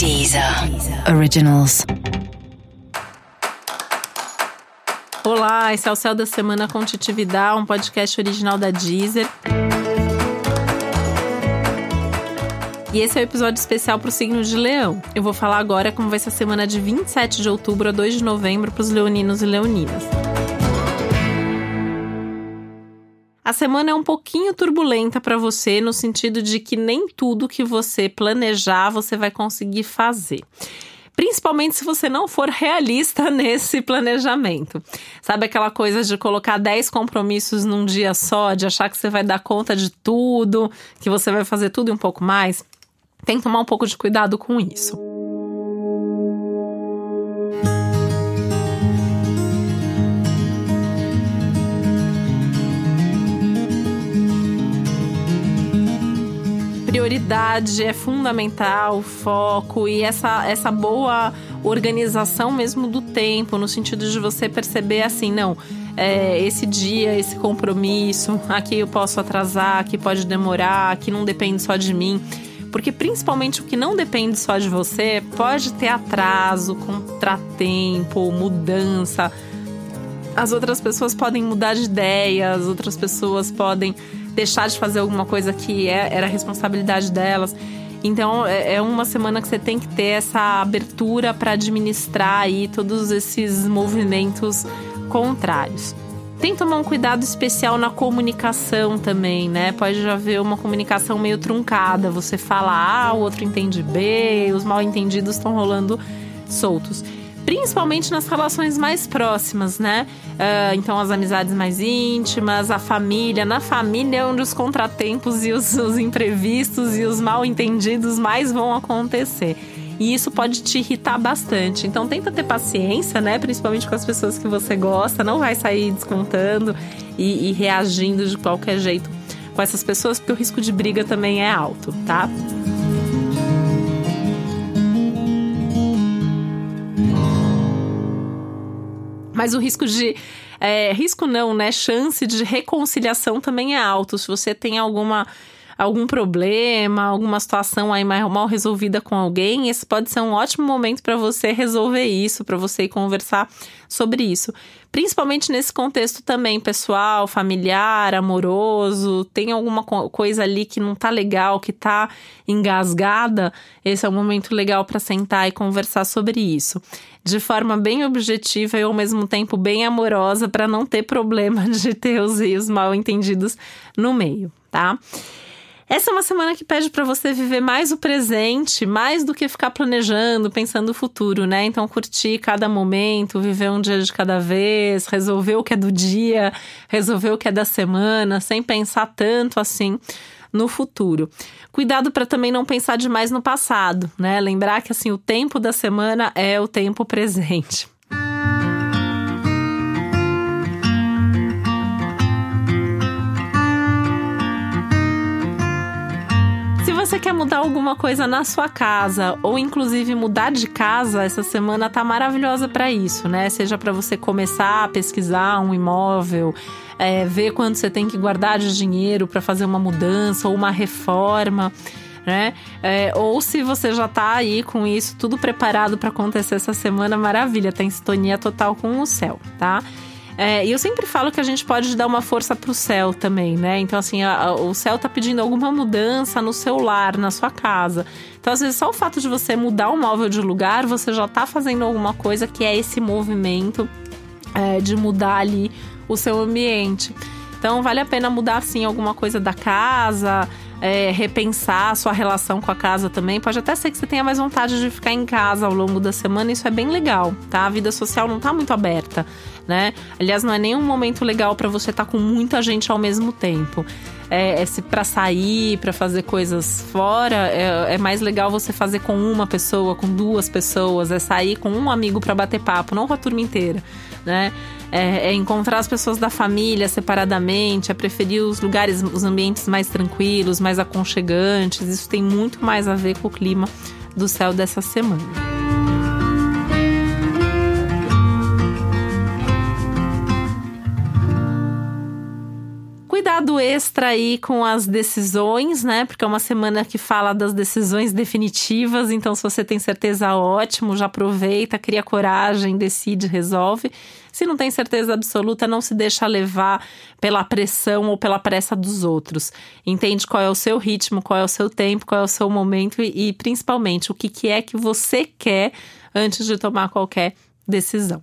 Deezer Originals. Olá, esse é o Céu da Semana com Titividade, um podcast original da Deezer. E esse é o um episódio especial para o signo de Leão. Eu vou falar agora como vai ser a semana de 27 de outubro a 2 de novembro para os leoninos e leoninas. A semana é um pouquinho turbulenta para você, no sentido de que nem tudo que você planejar você vai conseguir fazer. Principalmente se você não for realista nesse planejamento. Sabe aquela coisa de colocar 10 compromissos num dia só, de achar que você vai dar conta de tudo, que você vai fazer tudo e um pouco mais? Tem que tomar um pouco de cuidado com isso. Prioridade é fundamental, foco e essa, essa boa organização mesmo do tempo, no sentido de você perceber assim, não, é, esse dia, esse compromisso, aqui eu posso atrasar, aqui pode demorar, aqui não depende só de mim. Porque principalmente o que não depende só de você pode ter atraso, contratempo, mudança. As outras pessoas podem mudar de ideia, as outras pessoas podem deixar de fazer alguma coisa que é, era responsabilidade delas. Então é, é uma semana que você tem que ter essa abertura para administrar aí todos esses movimentos contrários. Tem que tomar um cuidado especial na comunicação também, né? Pode já haver uma comunicação meio truncada. Você fala A, o outro entende B, os mal entendidos estão rolando soltos principalmente nas relações mais próximas, né? Uh, então, as amizades mais íntimas, a família. Na família é onde os contratempos e os, os imprevistos e os mal entendidos mais vão acontecer. E isso pode te irritar bastante. Então tenta ter paciência, né? Principalmente com as pessoas que você gosta. Não vai sair descontando e, e reagindo de qualquer jeito com essas pessoas, porque o risco de briga também é alto, tá? Mas o risco de. É, risco não, né? Chance de reconciliação também é alto. Se você tem alguma algum problema, alguma situação aí mal resolvida com alguém, esse pode ser um ótimo momento para você resolver isso, para você conversar sobre isso. Principalmente nesse contexto também pessoal, familiar, amoroso, tem alguma coisa ali que não tá legal, que tá engasgada, esse é um momento legal para sentar e conversar sobre isso. De forma bem objetiva e ao mesmo tempo bem amorosa para não ter problema de ter os rios mal entendidos no meio, tá? Essa é uma semana que pede para você viver mais o presente, mais do que ficar planejando, pensando o futuro, né? Então, curtir cada momento, viver um dia de cada vez, resolver o que é do dia, resolver o que é da semana, sem pensar tanto assim no futuro. Cuidado para também não pensar demais no passado, né? Lembrar que assim o tempo da semana é o tempo presente. Mudar alguma coisa na sua casa ou inclusive mudar de casa, essa semana tá maravilhosa para isso, né? Seja para você começar a pesquisar um imóvel, é, ver quanto você tem que guardar de dinheiro para fazer uma mudança ou uma reforma. Né? É, ou se você já tá aí com isso tudo preparado para acontecer essa semana, maravilha, tem sintonia total com o céu, tá? É, e eu sempre falo que a gente pode dar uma força pro céu também, né? Então, assim, a, a, o céu tá pedindo alguma mudança no seu lar, na sua casa. Então, às vezes, só o fato de você mudar o móvel de lugar, você já tá fazendo alguma coisa que é esse movimento é, de mudar ali o seu ambiente. Então, vale a pena mudar, sim, alguma coisa da casa, é, repensar a sua relação com a casa também. Pode até ser que você tenha mais vontade de ficar em casa ao longo da semana, isso é bem legal, tá? A vida social não tá muito aberta né? Aliás, não é nenhum momento legal para você estar tá com muita gente ao mesmo tempo. É, é se para sair, para fazer coisas fora, é, é, mais legal você fazer com uma pessoa, com duas pessoas, é sair com um amigo para bater papo, não com a turma inteira, né? É, é, encontrar as pessoas da família separadamente, é preferir os lugares, os ambientes mais tranquilos, mais aconchegantes. Isso tem muito mais a ver com o clima do céu dessa semana. Extra aí com as decisões, né? Porque é uma semana que fala das decisões definitivas. Então, se você tem certeza, ótimo, já aproveita, cria coragem, decide, resolve. Se não tem certeza absoluta, não se deixa levar pela pressão ou pela pressa dos outros. Entende qual é o seu ritmo, qual é o seu tempo, qual é o seu momento e, e principalmente o que, que é que você quer antes de tomar qualquer decisão.